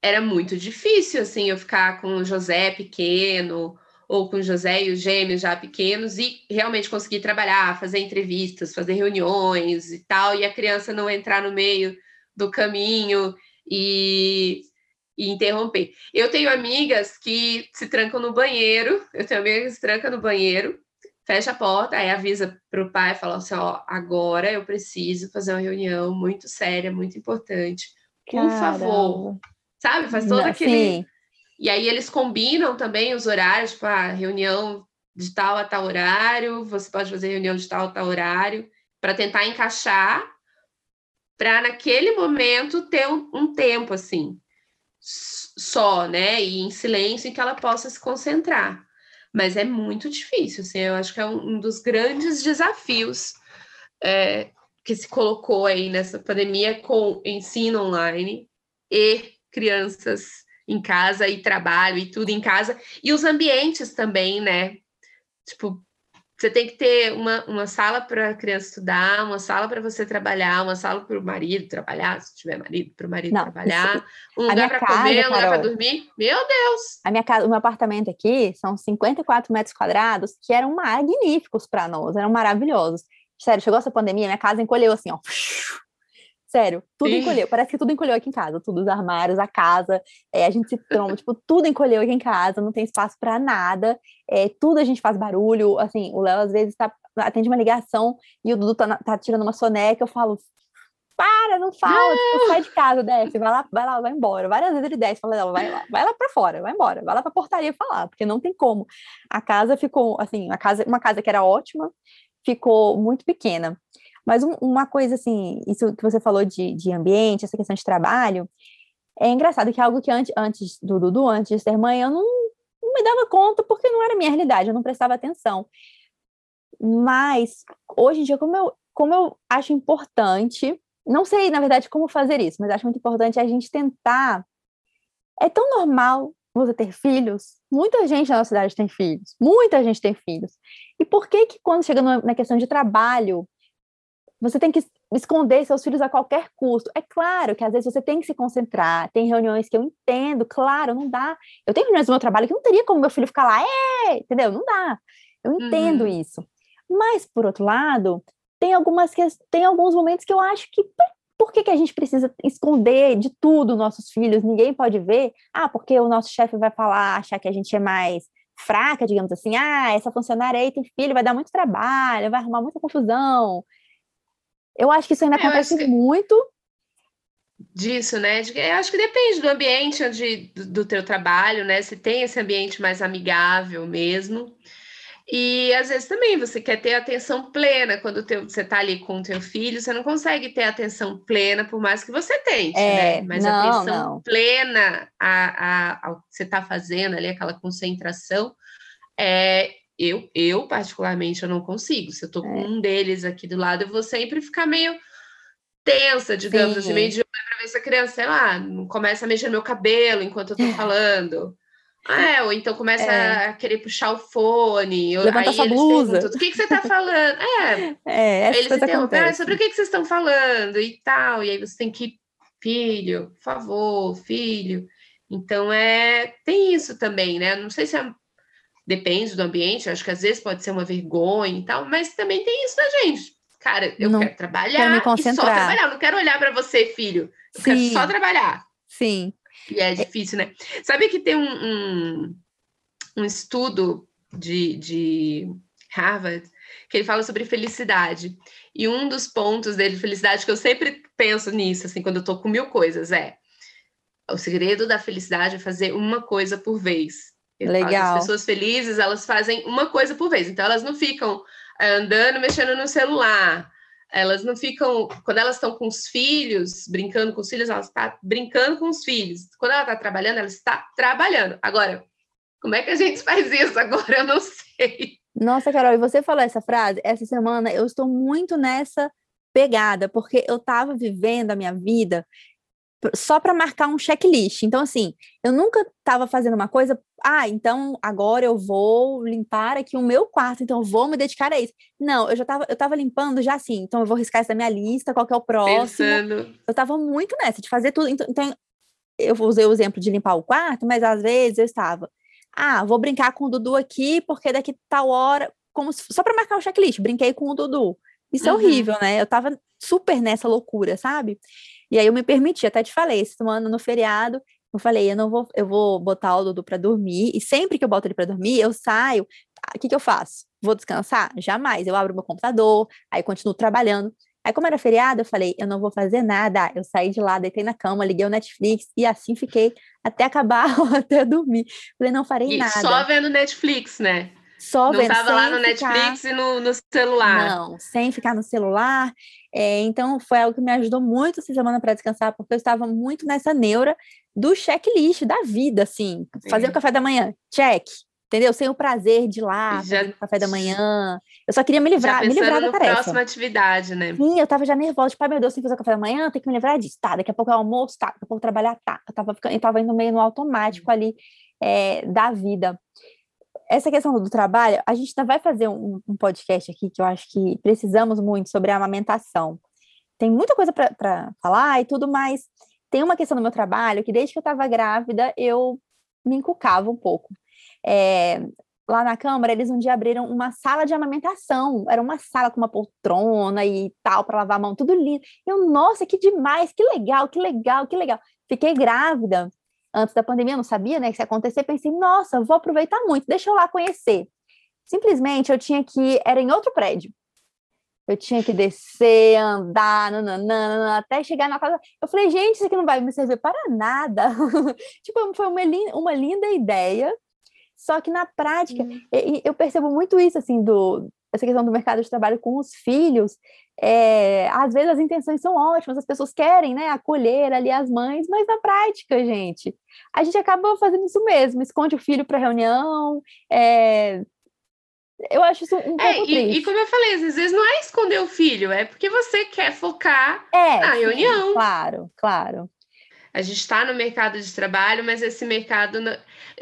era muito difícil, assim, eu ficar com o José pequeno, ou com o José e os gêmeos já pequenos, e realmente conseguir trabalhar, fazer entrevistas, fazer reuniões e tal, e a criança não entrar no meio do caminho e, e interromper. Eu tenho amigas que se trancam no banheiro, eu tenho amigas que se trancam no banheiro, fecha a porta, aí avisa para o pai, fala assim, ó, agora eu preciso fazer uma reunião muito séria, muito importante. Por Caramba. favor, sabe? Faz todo aquele. Sim. E aí eles combinam também os horários, tipo, a reunião de tal a tal horário, você pode fazer reunião de tal a tal horário, para tentar encaixar, para naquele momento ter um, um, tempo assim, só, né? E em silêncio em que ela possa se concentrar. Mas é muito difícil, assim, eu acho que é um, um dos grandes desafios é, que se colocou aí nessa pandemia com ensino online e crianças em casa e trabalho e tudo em casa. E os ambientes também, né? Tipo, você tem que ter uma, uma sala para a criança estudar, uma sala para você trabalhar, uma sala para o marido trabalhar, se tiver marido, para o marido Não, trabalhar, isso... um lugar para comer, um lugar para dormir. Meu Deus! A minha casa, o meu apartamento aqui são 54 metros quadrados que eram magníficos para nós, eram maravilhosos. Sério, chegou essa pandemia, minha casa encolheu assim, ó. Sério, tudo Sim. encolheu. Parece que tudo encolheu aqui em casa. Tudo, os armários, a casa, é, a gente se tromba, tipo, tudo encolheu aqui em casa, não tem espaço para nada. É, tudo a gente faz barulho. Assim, o Léo às vezes tá, atende uma ligação e o Dudu tá, tá tirando uma soneca. Eu falo, para, não fala, tipo, sai de casa, desce, vai lá, vai lá, vai embora. Várias vezes ele desce, fala, vai lá, vai lá para fora, vai embora, vai lá para portaria falar, porque não tem como. A casa ficou, assim, a casa, uma casa que era ótima, ficou muito pequena. Mas um, uma coisa assim, isso que você falou de, de ambiente, essa questão de trabalho, é engraçado que é algo que antes, antes do Dudu, antes de ser mãe, eu não, não me dava conta porque não era minha realidade, eu não prestava atenção. Mas hoje em dia, como eu, como eu acho importante, não sei, na verdade, como fazer isso, mas acho muito importante a gente tentar. É tão normal você ter filhos. Muita gente na nossa cidade tem filhos. Muita gente tem filhos. E por que que quando chega na questão de trabalho, você tem que esconder seus filhos a qualquer custo. É claro que às vezes você tem que se concentrar, tem reuniões que eu entendo, claro, não dá. Eu tenho reuniões do meu trabalho que não teria como meu filho ficar lá, é, entendeu? Não dá. Eu entendo uhum. isso. Mas, por outro lado, tem algumas que, tem alguns momentos que eu acho que por que, que a gente precisa esconder de tudo nossos filhos? Ninguém pode ver. Ah, porque o nosso chefe vai falar, achar que a gente é mais fraca, digamos assim. Ah, essa funcionária aí tem filho, vai dar muito trabalho, vai arrumar muita confusão. Eu acho que isso ainda é, acontece que... muito. Disso, né? Eu acho que depende do ambiente onde, do, do teu trabalho, né? Se tem esse ambiente mais amigável mesmo. E às vezes também você quer ter atenção plena quando teu, você está ali com o teu filho, você não consegue ter atenção plena, por mais que você tente, é, né? Mas não, atenção não. plena a, a, ao que você está fazendo ali, aquela concentração, é, eu, eu, particularmente, eu não consigo. Se eu tô com é. um deles aqui do lado, eu vou sempre ficar meio tensa, digamos Sim. assim, meio de olho pra ver se a criança, sei lá, não começa a mexer no meu cabelo enquanto eu tô falando. É, ou então começa é. a querer puxar o fone. Levanta aí sua blusa. O que, que você está falando? É, *laughs* é eles interrompem, ah, sobre o que, que vocês estão falando e tal. E aí você tem que, filho, por favor, filho. Então, é tem isso também, né? Não sei se é, depende do ambiente, acho que às vezes pode ser uma vergonha e tal, mas também tem isso da gente. Cara, eu não, quero trabalhar quero me concentrar. e só trabalhar. Eu não quero olhar para você, filho. Eu Sim. quero só trabalhar. Sim. E é difícil, né? Sabe que tem um, um, um estudo de, de Harvard que ele fala sobre felicidade. E um dos pontos dele, felicidade, que eu sempre penso nisso, assim, quando eu tô com mil coisas, é o segredo da felicidade é fazer uma coisa por vez. Legal. As pessoas felizes, elas fazem uma coisa por vez. Então, elas não ficam eh, andando, mexendo no celular. Elas não ficam. Quando elas estão com os filhos, brincando com os filhos, elas estão brincando com os filhos. Quando ela está trabalhando, ela está trabalhando. Agora, como é que a gente *laughs* faz isso agora? Eu não sei. Nossa, Carol, e você falou essa frase? Essa semana eu estou muito nessa pegada, porque eu estava vivendo a minha vida só para marcar um checklist. Então, assim, eu nunca estava fazendo uma coisa, ah, então agora eu vou limpar aqui o meu quarto, então eu vou me dedicar a isso. Não, eu já estava eu tava limpando já assim, então eu vou riscar isso da minha lista, qual que é o próximo. Pensando. Eu estava muito nessa, de fazer tudo. Então, então, eu usei o exemplo de limpar o quarto, mas às vezes eu estava, ah, vou brincar com o Dudu aqui, porque daqui tal hora, como se, só para marcar o checklist, brinquei com o Dudu. Isso é uhum. é horrível, né? Eu estava super nessa loucura, sabe? E aí eu me permiti, até te falei, esse ano no feriado, eu falei, eu não vou, eu vou botar o Dudu para dormir, e sempre que eu boto ele para dormir, eu saio, o que, que eu faço? Vou descansar? Jamais. Eu abro meu computador, aí continuo trabalhando. Aí, como era feriado, eu falei, eu não vou fazer nada. Eu saí de lá, deitei na cama, liguei o Netflix e assim fiquei até acabar, *laughs* até dormir. Falei, não farei e nada. Só vendo Netflix, né? Só não estava lá no ficar... Netflix e no, no, celular. Não, sem ficar no celular. É, então, foi algo que me ajudou muito essa semana para descansar, porque eu estava muito nessa neura do checklist da vida, assim. Fazer é. o café da manhã, check. Entendeu? Sem o prazer de ir lá, já, fazer o café da manhã. Eu só queria me livrar, me livrar da tarefa. próxima atividade, né? Sim, eu tava já nervosa, tipo, ai meu Deus, tem que fazer o café da manhã, tem que me livrar disso. Tá, daqui a pouco é o almoço, tá, daqui a pouco trabalhar, tá. Eu tava, eu tava indo meio no automático ali é, da vida essa questão do trabalho, a gente ainda vai fazer um, um, podcast aqui que eu acho que precisamos muito sobre a amamentação. Tem muita coisa para falar e tudo, mas tem uma questão do meu trabalho que desde que eu estava grávida eu me encucava um pouco. É, lá na Câmara, eles um dia abriram uma sala de amamentação. Era uma sala com uma poltrona e tal, para lavar a mão, tudo lindo. Eu, nossa, que demais, que legal, que legal, que legal. Fiquei grávida antes da pandemia, eu não sabia, né, que ia acontecer, pensei, nossa, vou aproveitar muito, deixa eu lá conhecer. Simplesmente eu tinha que, era em outro prédio. Eu tinha que descer, andar, nananana, até chegar na casa. Eu falei, gente, isso aqui não vai me servir para nada. *laughs* tipo, foi uma, uma linda ideia, só que na prática, hum. eu percebo muito isso, assim, do, essa questão do mercado de trabalho com os filhos, é, às vezes as intenções são ótimas, as pessoas querem né, acolher ali as mães, mas na prática, gente, a gente acaba fazendo isso mesmo, esconde o filho para reunião. É, eu acho isso um é, pouco e, triste. E como eu falei, às vezes não é esconder o filho, é porque você quer focar é, na sim, reunião. Claro, claro a gente está no mercado de trabalho, mas esse mercado não,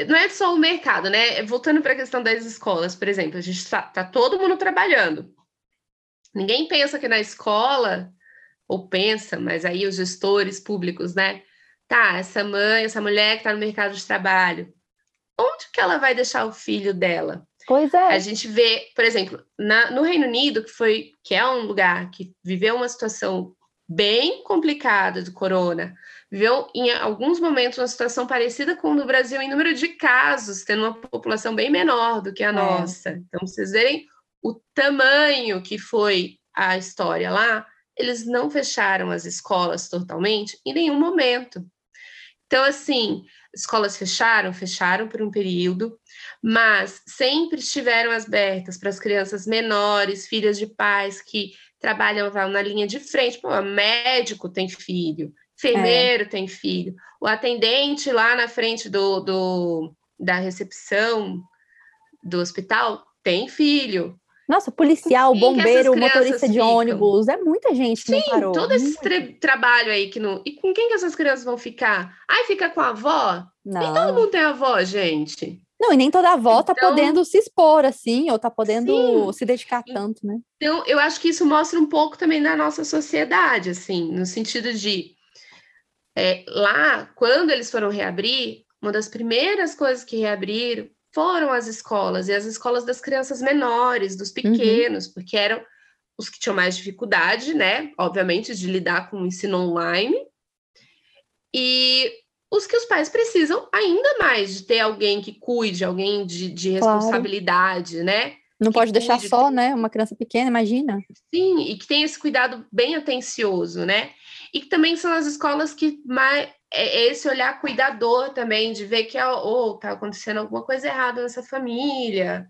não é só o mercado, né? Voltando para a questão das escolas, por exemplo, a gente está tá todo mundo trabalhando. Ninguém pensa que na escola, ou pensa, mas aí os gestores públicos, né? Tá, essa mãe, essa mulher que está no mercado de trabalho, onde que ela vai deixar o filho dela? Pois é. A gente vê, por exemplo, na, no Reino Unido, que foi que é um lugar que viveu uma situação bem complicada do corona, viveu em alguns momentos uma situação parecida com o do Brasil em número de casos, tendo uma população bem menor do que a é. nossa. Então, vocês verem o tamanho que foi a história lá, eles não fecharam as escolas totalmente em nenhum momento. Então, assim, escolas fecharam, fecharam por um período, mas sempre estiveram abertas para as crianças menores, filhas de pais que trabalham na linha de frente. Pô, médico tem filho, enfermeiro é. tem filho, o atendente lá na frente do, do, da recepção do hospital tem filho. Nossa, policial, bombeiro, motorista de ficam? ônibus, é muita gente que Sim, parou. todo esse tra trabalho aí que não. E com quem que essas crianças vão ficar? Ai, fica com a avó? Não. Nem todo mundo tem avó, gente. Não, e nem toda avó tá então, tá podendo se expor assim, ou tá podendo sim. se dedicar tanto, né? Então, eu acho que isso mostra um pouco também da nossa sociedade, assim, no sentido de é, lá, quando eles foram reabrir, uma das primeiras coisas que reabriram foram as escolas, e as escolas das crianças menores, dos uhum. pequenos, uhum. porque eram os que tinham mais dificuldade, né? Obviamente, de lidar com o ensino online. E os que os pais precisam ainda mais de ter alguém que cuide, alguém de, de responsabilidade, claro. né? Não que pode deixar só, né? Uma criança pequena, imagina. Sim, e que tem esse cuidado bem atencioso, né? E que também são as escolas que mais é esse olhar cuidador também, de ver que oh, tá acontecendo alguma coisa errada nessa família.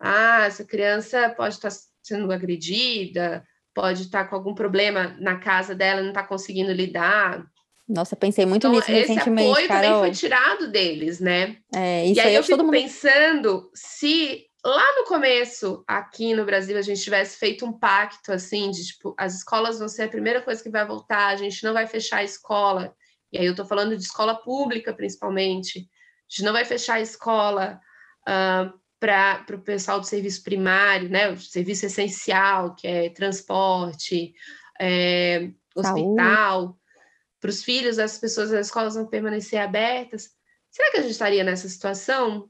Ah, essa criança pode estar tá sendo agredida, pode estar tá com algum problema na casa dela, não está conseguindo lidar. Nossa, pensei muito então, nisso recentemente, Esse apoio Carol. também foi tirado deles, né? É, isso e aí, aí eu fico mundo... pensando se lá no começo, aqui no Brasil, a gente tivesse feito um pacto assim de tipo, as escolas vão ser a primeira coisa que vai voltar, a gente não vai fechar a escola. E aí eu estou falando de escola pública, principalmente. A gente não vai fechar a escola uh, para o pessoal do serviço primário, né? O serviço essencial, que é transporte, é, hospital para os filhos, as pessoas das escolas vão permanecer abertas. Será que a gente estaria nessa situação?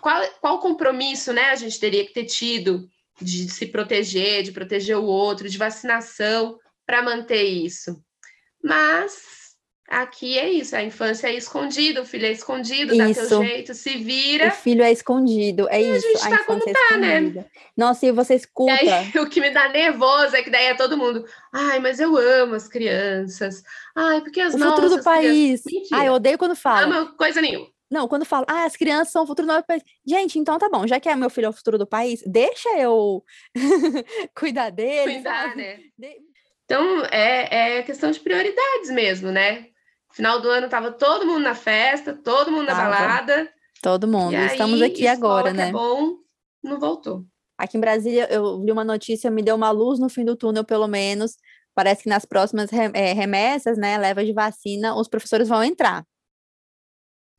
Qual, qual compromisso né, a gente teria que ter tido de se proteger, de proteger o outro, de vacinação para manter isso? Mas Aqui é isso, a infância é escondida, o filho é escondido, isso. dá teu jeito, se vira. O filho é escondido, é e isso. A gente a tá como é tá, né? Nossa, e você escuta. E aí, *laughs* o que me dá nervoso é que daí é todo mundo. Ai, mas eu amo as crianças. Ai, porque as o futuro do país. Ai, eu odeio quando fala. Não amo coisa nenhuma. Não, quando falo, ah, as crianças são o futuro do país. Gente, então tá bom, já que é meu filho é o futuro do país, deixa eu *laughs* cuidar dele. Cuidar, sabe? né? Então, é, é questão de prioridades mesmo, né? Final do ano tava todo mundo na festa, todo mundo na tava. balada. Todo mundo. E Estamos aí, aqui agora, né? É bom, não voltou. Aqui em Brasília, eu vi uma notícia, me deu uma luz no fim do túnel, pelo menos. Parece que nas próximas é, remessas, né, leva de vacina, os professores vão entrar.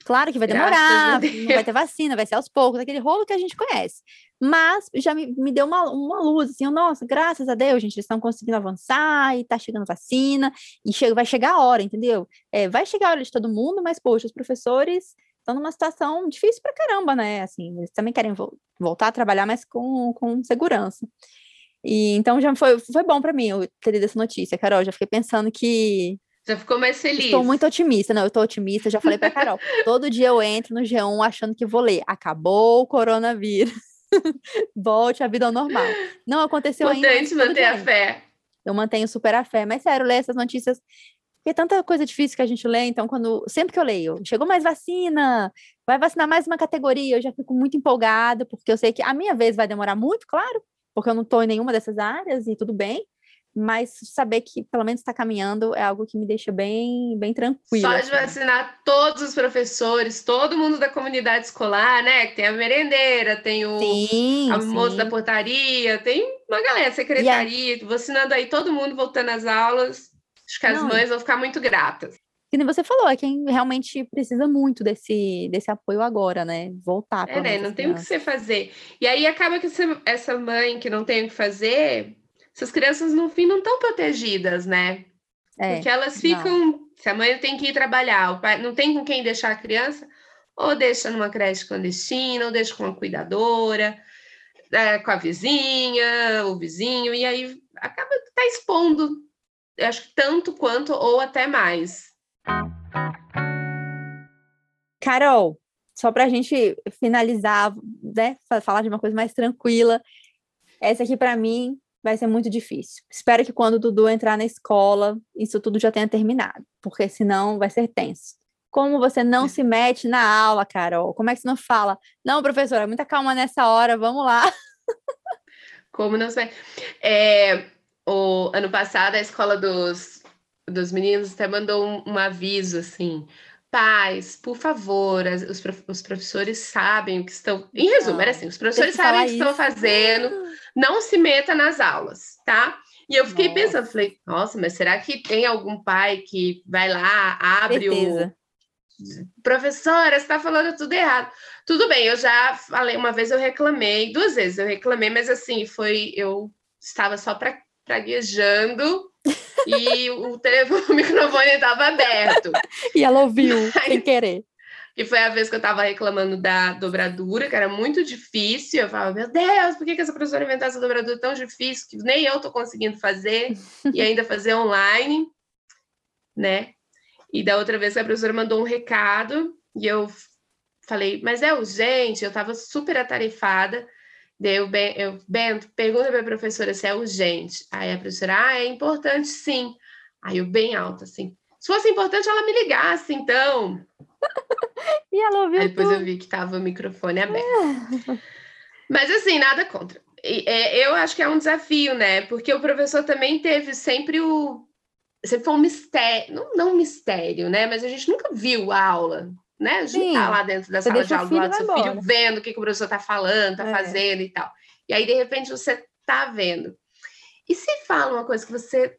Claro que vai demorar, não *laughs* vai ter vacina, vai ser aos poucos, aquele rolo que a gente conhece. Mas já me, me deu uma, uma luz, assim, nossa, graças a Deus, gente, eles estão conseguindo avançar e tá chegando vacina, e chega, vai chegar a hora, entendeu? É, vai chegar a hora de todo mundo, mas, poxa, os professores estão numa situação difícil pra caramba, né? Assim, eles também querem vo voltar a trabalhar, mas com, com segurança. E então já foi, foi bom para mim eu ter lido essa notícia, Carol. Já fiquei pensando que já ficou mais feliz. Estou muito otimista. Não, eu estou otimista, já falei para *laughs* Carol. Todo dia eu entro no G1 achando que vou ler. Acabou o coronavírus. *laughs* Volte à vida normal. Não aconteceu Importante ainda. Importante manter a fé. Eu mantenho super a fé. Mas sério, ler essas notícias porque é tanta coisa difícil que a gente lê, então quando sempre que eu leio, chegou mais vacina, vai vacinar mais uma categoria, eu já fico muito empolgada, porque eu sei que a minha vez vai demorar muito, claro, porque eu não estou em nenhuma dessas áreas e tudo bem, mas saber que pelo menos está caminhando é algo que me deixa bem, bem tranquila. Só de assim. vacinar todos os professores, todo mundo da comunidade escolar, né? Tem a merendeira, tem o sim, a moça da portaria, tem uma galera, secretaria, aí... vacinando aí todo mundo voltando às aulas. Acho que as Não, mães vão ficar muito gratas. Que nem você falou, é quem realmente precisa muito desse, desse apoio agora, né? Voltar. É, né? Não tem o que você fazer. E aí acaba que essa mãe que não tem o que fazer essas crianças, no fim, não estão protegidas, né? É, Porque elas ficam. Não. Se a mãe tem que ir trabalhar, o pai não tem com quem deixar a criança, ou deixa numa creche clandestina, ou deixa com uma cuidadora, é, com a vizinha, o vizinho, e aí acaba tá expondo, acho que tanto quanto, ou até mais. Carol, só para a gente finalizar, né, falar de uma coisa mais tranquila, essa aqui para mim vai ser muito difícil. Espero que quando o Dudu entrar na escola, isso tudo já tenha terminado, porque senão vai ser tenso. Como você não se mete na aula, Carol? Como é que você não fala? Não, professora, muita calma nessa hora, vamos lá. *laughs* Como não sei. É, o ano passado, a escola dos, dos meninos até mandou um, um aviso assim. Pais, por favor, as, os, os professores sabem o que estão. Em resumo, era assim: os professores sabem o que isso. estão fazendo não se meta nas aulas, tá? E eu fiquei nossa. pensando, falei, nossa, mas será que tem algum pai que vai lá, abre Certeza. o. Professora, você está falando tudo errado. Tudo bem, eu já falei uma vez, eu reclamei, duas vezes eu reclamei, mas assim, foi. Eu estava só pra, praguejando *laughs* e o, telefone, *laughs* o microfone estava aberto. e ela ouviu, sem querer. E foi a vez que eu estava reclamando da dobradura, que era muito difícil. Eu falava, meu Deus, por que, que essa professora inventou essa dobradura tão difícil que nem eu estou conseguindo fazer *laughs* e ainda fazer online, né? E da outra vez a professora mandou um recado e eu falei, mas é urgente, eu estava super atarefada. Daí eu, eu Bento, pergunta para a professora se é urgente. Aí a professora, ah, é importante sim. Aí eu bem alto, assim, se fosse importante ela me ligasse, então. *laughs* E ela ouviu Aí depois tudo. eu vi que estava o microfone aberto. Mas assim, nada contra. É, eu acho que é um desafio, né? Porque o professor também teve sempre o. Sempre foi um mistério, não, não um mistério, né? Mas a gente nunca viu a aula, né? A gente Sim, tá lá dentro da sala de aula do lado do seu embora. filho, vendo o que, que o professor tá falando, tá é. fazendo e tal. E aí, de repente, você tá vendo. E se fala uma coisa que você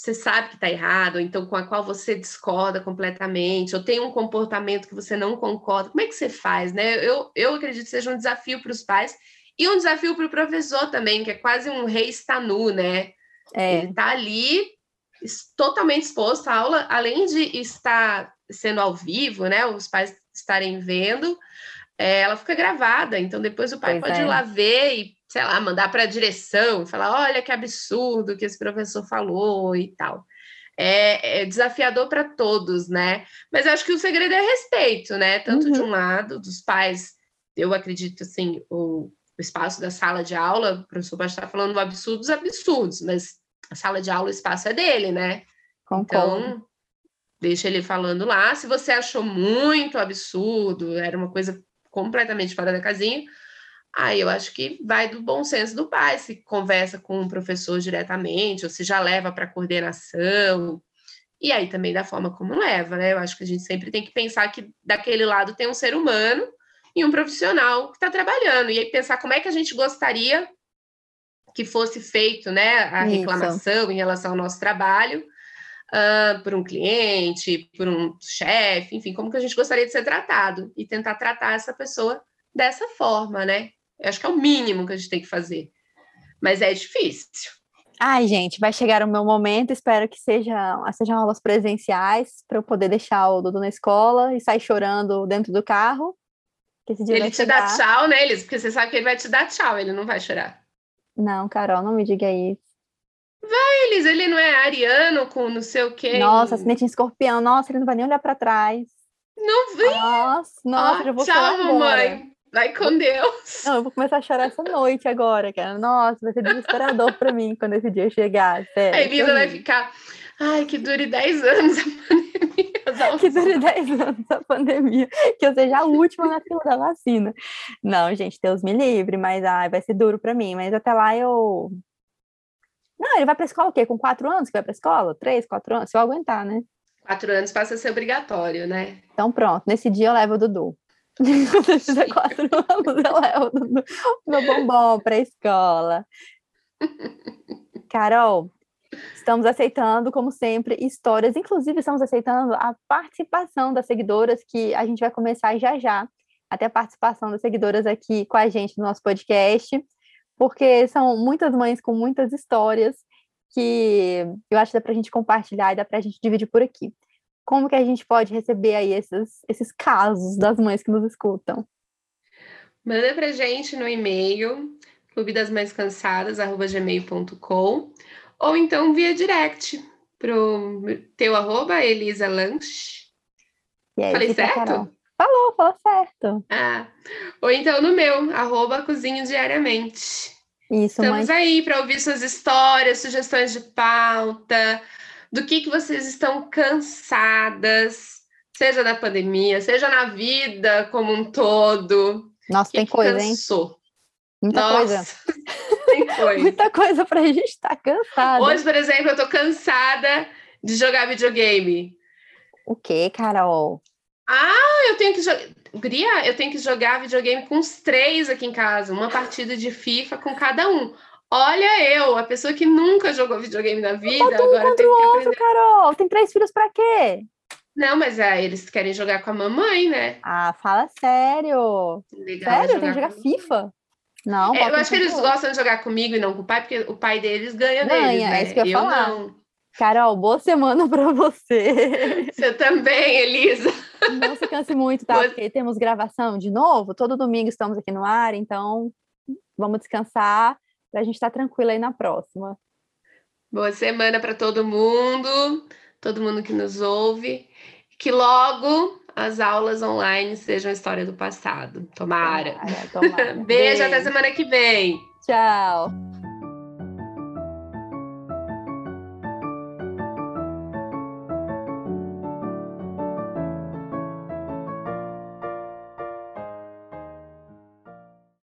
você sabe que está errado, ou então com a qual você discorda completamente, ou tem um comportamento que você não concorda, como é que você faz, né? Eu, eu acredito que seja um desafio para os pais e um desafio para o professor também, que é quase um rei está nu, né? É. Ele está ali totalmente exposto à aula, além de estar sendo ao vivo, né? Os pais estarem vendo, é, ela fica gravada, então depois o pai pois pode é. ir lá ver e sei lá, mandar para a direção, falar, olha que absurdo que esse professor falou e tal. É, é desafiador para todos, né? Mas acho que o segredo é respeito, né? Tanto uhum. de um lado, dos pais, eu acredito assim, o, o espaço da sala de aula, o professor pode estar falando absurdos, absurdos, mas a sala de aula, o espaço é dele, né? Concordo. Então, deixa ele falando lá. Se você achou muito absurdo, era uma coisa completamente fora da casinha, Aí eu acho que vai do bom senso do pai, se conversa com o professor diretamente, ou se já leva para coordenação, e aí também da forma como leva, né? Eu acho que a gente sempre tem que pensar que daquele lado tem um ser humano e um profissional que está trabalhando, e aí pensar como é que a gente gostaria que fosse feito, né, a reclamação Isso. em relação ao nosso trabalho, uh, por um cliente, por um chefe, enfim, como que a gente gostaria de ser tratado e tentar tratar essa pessoa dessa forma, né? Eu acho que é o mínimo que a gente tem que fazer. Mas é difícil. Ai, gente, vai chegar o meu momento. Espero que sejam, sejam aulas presenciais para eu poder deixar o Dudu na escola e sair chorando dentro do carro. ele te dá tchau, né, Elis? Porque você sabe que ele vai te dar tchau, ele não vai chorar. Não, Carol, não me diga isso. Vai, Elis, ele não é ariano com não sei o quê. Nossa, acidente em escorpião. Nossa, ele não vai nem olhar para trás. Não vem. Nossa, nossa, ah, já vou Tchau, mamãe. Vai com Deus. Não, eu vou começar a chorar essa noite agora, cara. Nossa, vai ser desesperador para mim quando esse dia chegar. Sério, a Elisa vai ficar. Ai, que dure 10 anos a pandemia. que dure 10 anos a pandemia. Que eu seja a última na fila da vacina. Não, gente, Deus me livre, mas ai, vai ser duro para mim. Mas até lá eu. Não, ele vai pra escola o quê? Com quatro anos que vai pra escola? Três, quatro anos? Se eu aguentar, né? Quatro anos passa a ser obrigatório, né? Então pronto, nesse dia eu levo o Dudu. Fizer quatro *laughs* anos, eu levo o meu bombom para a escola. Carol, estamos aceitando, como sempre, histórias. Inclusive, estamos aceitando a participação das seguidoras, que a gente vai começar já já. Até a participação das seguidoras aqui com a gente no nosso podcast, porque são muitas mães com muitas histórias que eu acho que dá para a gente compartilhar e dá para a gente dividir por aqui como que a gente pode receber aí esses, esses casos das mães que nos escutam? Manda pra gente no e-mail clube das cansadas gmail.com ou então via direct pro teu arroba Elisa Lanche. Aí, Falei certo? Carol? Falou, falou certo. Ah, ou então no meu, arroba cozinho diariamente. Isso, Estamos mãe. aí para ouvir suas histórias, sugestões de pauta, do que, que vocês estão cansadas, seja da pandemia, seja na vida como um todo. Nossa, que tem que coisa, cansou? hein? Muita Nossa, coisa. *laughs* Tem *laughs* coisa. Muita coisa pra gente estar tá cansada. Hoje, por exemplo, eu tô cansada de jogar videogame. O que, Carol? Ah, eu tenho que jogar. Guria, eu tenho que jogar videogame com os três aqui em casa, uma partida de FIFA com cada um. Olha eu, a pessoa que nunca jogou videogame na vida, Bota um agora tem que outro, aprender. Carol. Tem três filhos pra quê? Não, mas é, eles querem jogar com a mamãe, né? Ah, fala sério. Legal Sério? Tem que jogar com- FIFA? Não, É, eu acho que eles outro. gostam de jogar comigo e não com o pai, porque o pai deles ganha, Ganha, deles, é né? isso que eu ia falar. não. Carol, boa semana *laughs* pra você. *laughs* Você também, Elisa. Não se canse muito, tá? Porque temos gravação de novo. Todo domingo estamos aqui no ar, então vamos descansar pra gente estar tranquila aí na próxima. Boa semana para todo mundo, todo mundo que nos ouve. Que logo as aulas online sejam história do passado. Tomara. Tomara, tomara. *laughs* Beijo, até semana que vem. Tchau.